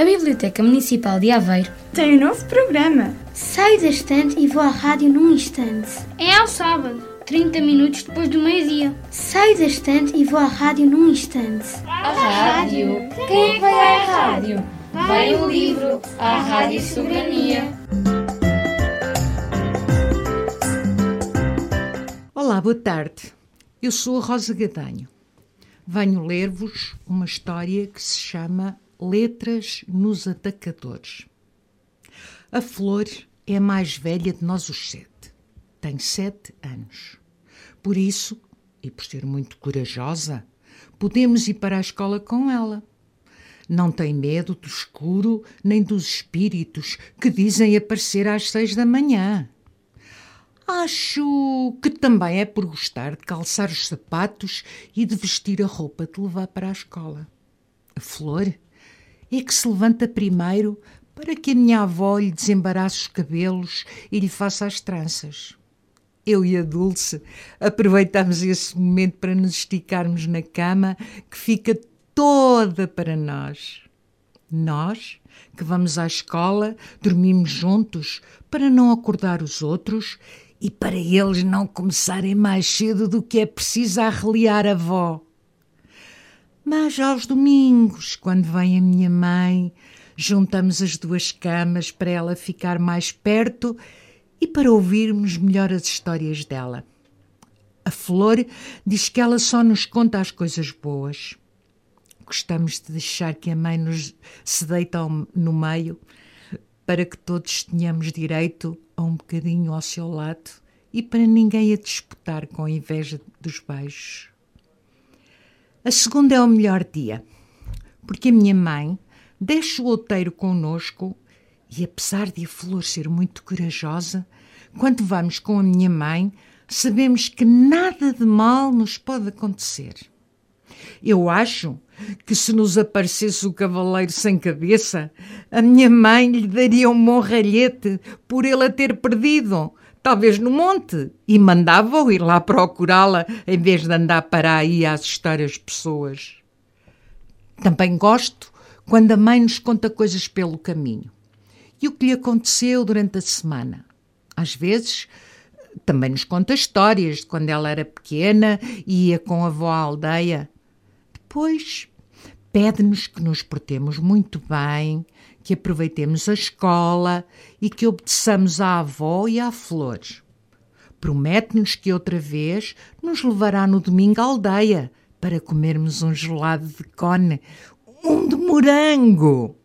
A Biblioteca Municipal de Aveiro tem um novo programa. Saio da estante e vou à rádio num instante. É ao sábado, 30 minutos depois do meio-dia. Saio da estante e vou à rádio num instante. A rádio? Quem é que vai à rádio? Vai o livro, a Rádio Soberania. Olá, boa tarde. Eu sou a Rosa Gadanho. Venho ler-vos uma história que se chama Letras nos Atacadores. A Flor é a mais velha de nós os sete. Tem sete anos. Por isso, e por ser muito corajosa, podemos ir para a escola com ela. Não tem medo do escuro nem dos espíritos que dizem aparecer às seis da manhã. Acho que também é por gostar de calçar os sapatos e de vestir a roupa de levar para a escola. A Flor é que se levanta primeiro para que a minha avó lhe desembarace os cabelos e lhe faça as tranças. Eu e a Dulce aproveitamos esse momento para nos esticarmos na cama que fica toda para nós. Nós, que vamos à escola, dormimos juntos para não acordar os outros e para eles não começarem mais cedo do que é preciso a reliar a avó. Mas aos domingos, quando vem a minha mãe, juntamos as duas camas para ela ficar mais perto e para ouvirmos melhor as histórias dela. A Flor diz que ela só nos conta as coisas boas. Gostamos de deixar que a mãe nos se deite no meio para que todos tenhamos direito a um bocadinho ao seu lado e para ninguém a disputar com a inveja dos beijos. A segunda é o melhor dia, porque a minha mãe deixa o outeiro connosco e, apesar de a Flor ser muito corajosa, quando vamos com a minha mãe, sabemos que nada de mal nos pode acontecer. Eu acho que se nos aparecesse o cavaleiro sem cabeça, a minha mãe lhe daria um bom ralhete por ele a ter perdido, talvez no monte, e mandava-o ir lá procurá-la em vez de andar para aí a assustar as pessoas. Também gosto quando a mãe nos conta coisas pelo caminho e o que lhe aconteceu durante a semana. Às vezes também nos conta histórias de quando ela era pequena e ia com a avó à aldeia. Depois pede-nos que nos portemos muito bem, que aproveitemos a escola e que obedeçamos à avó e à flor. Promete-nos que outra vez nos levará no domingo à aldeia para comermos um gelado de cone, um de morango.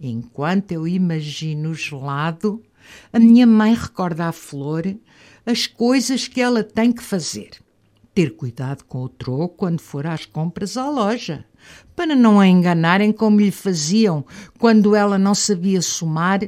Enquanto eu imagino o gelado, a minha mãe recorda à flor as coisas que ela tem que fazer. Ter cuidado com o troco quando for às compras à loja para não a enganarem como lhe faziam quando ela não sabia somar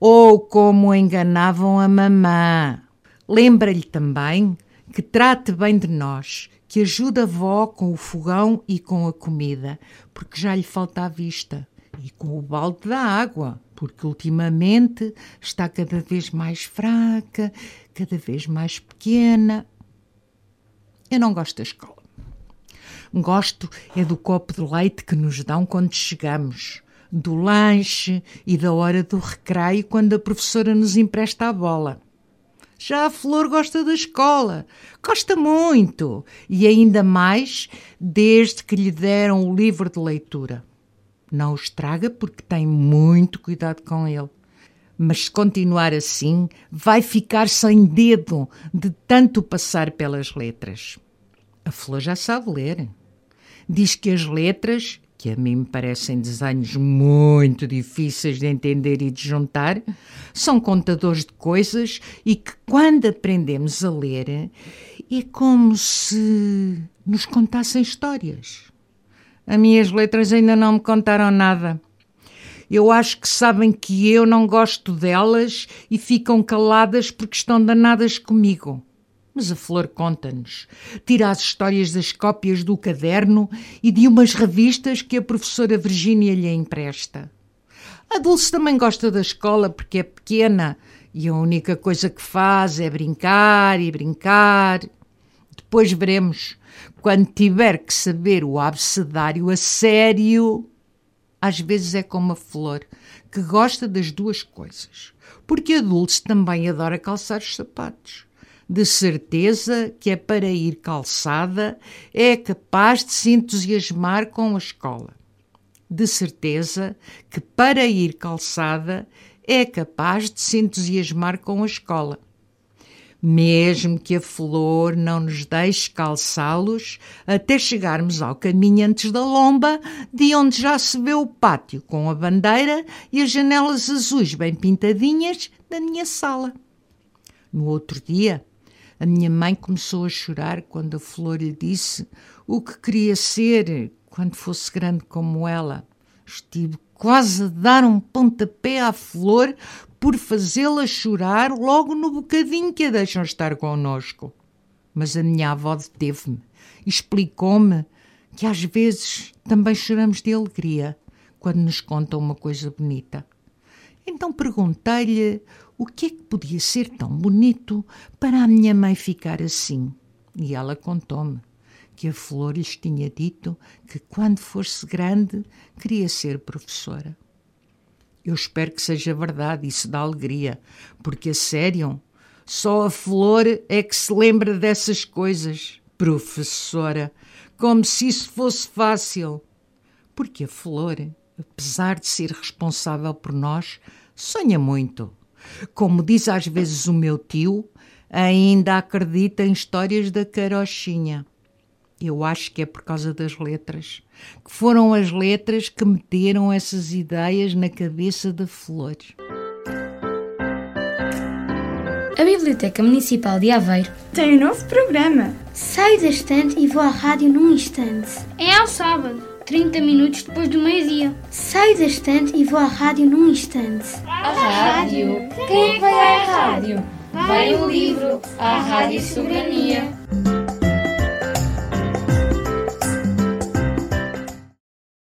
ou como enganavam a mamã. Lembra-lhe também que trate bem de nós, que ajude a avó com o fogão e com a comida, porque já lhe falta a vista, e com o balde da água, porque ultimamente está cada vez mais fraca, cada vez mais pequena. Eu não gosto da escola. Gosto é do copo de leite que nos dão quando chegamos, do lanche e da hora do recreio quando a professora nos empresta a bola. Já a Flor gosta da escola, gosta muito, e ainda mais desde que lhe deram o livro de leitura. Não o estraga porque tem muito cuidado com ele. Mas se continuar assim, vai ficar sem dedo de tanto passar pelas letras. A Flor já sabe ler diz que as letras, que a mim me parecem desenhos muito difíceis de entender e de juntar, são contadores de coisas e que quando aprendemos a ler é como se nos contassem histórias. As minhas letras ainda não me contaram nada. Eu acho que sabem que eu não gosto delas e ficam caladas porque estão danadas comigo. Mas a Flor conta-nos. Tira as histórias das cópias do caderno e de umas revistas que a professora Virgínia lhe empresta. A Dulce também gosta da escola porque é pequena e a única coisa que faz é brincar e brincar. Depois veremos, quando tiver que saber o abecedário a sério. às vezes é como a flor, que gosta das duas coisas. Porque a Dulce também adora calçar os sapatos. De certeza que é para ir calçada, é capaz de se entusiasmar com a escola. De certeza que para ir calçada, é capaz de se entusiasmar com a escola mesmo que a flor não nos deixe calçá-los até chegarmos ao caminho antes da lomba, de onde já se vê o pátio com a bandeira e as janelas azuis bem pintadinhas da minha sala. No outro dia, a minha mãe começou a chorar quando a flor lhe disse o que queria ser quando fosse grande como ela. Estive quase a dar um pontapé à flor por fazê-la chorar logo no bocadinho que a deixam estar connosco. Mas a minha avó deteve-me e explicou-me que às vezes também choramos de alegria quando nos contam uma coisa bonita. Então perguntei-lhe o que é que podia ser tão bonito para a minha mãe ficar assim. E ela contou-me que a Flor lhes tinha dito que quando fosse grande queria ser professora. Eu espero que seja verdade, isso dá alegria, porque a sério, só a flor é que se lembra dessas coisas. Professora, como se isso fosse fácil. Porque a flor, apesar de ser responsável por nós, sonha muito. Como diz às vezes o meu tio, ainda acredita em histórias da carochinha. Eu acho que é por causa das letras, que foram as letras que meteram essas ideias na cabeça da Flor. A Biblioteca Municipal de Aveiro tem um novo programa. Saio da estante e vou à rádio num instante. É ao sábado, 30 minutos depois do meio-dia. Saio da estante e vou à rádio num instante. A rádio? Quem é vai à rádio? Vai o livro, à Rádio Soberania.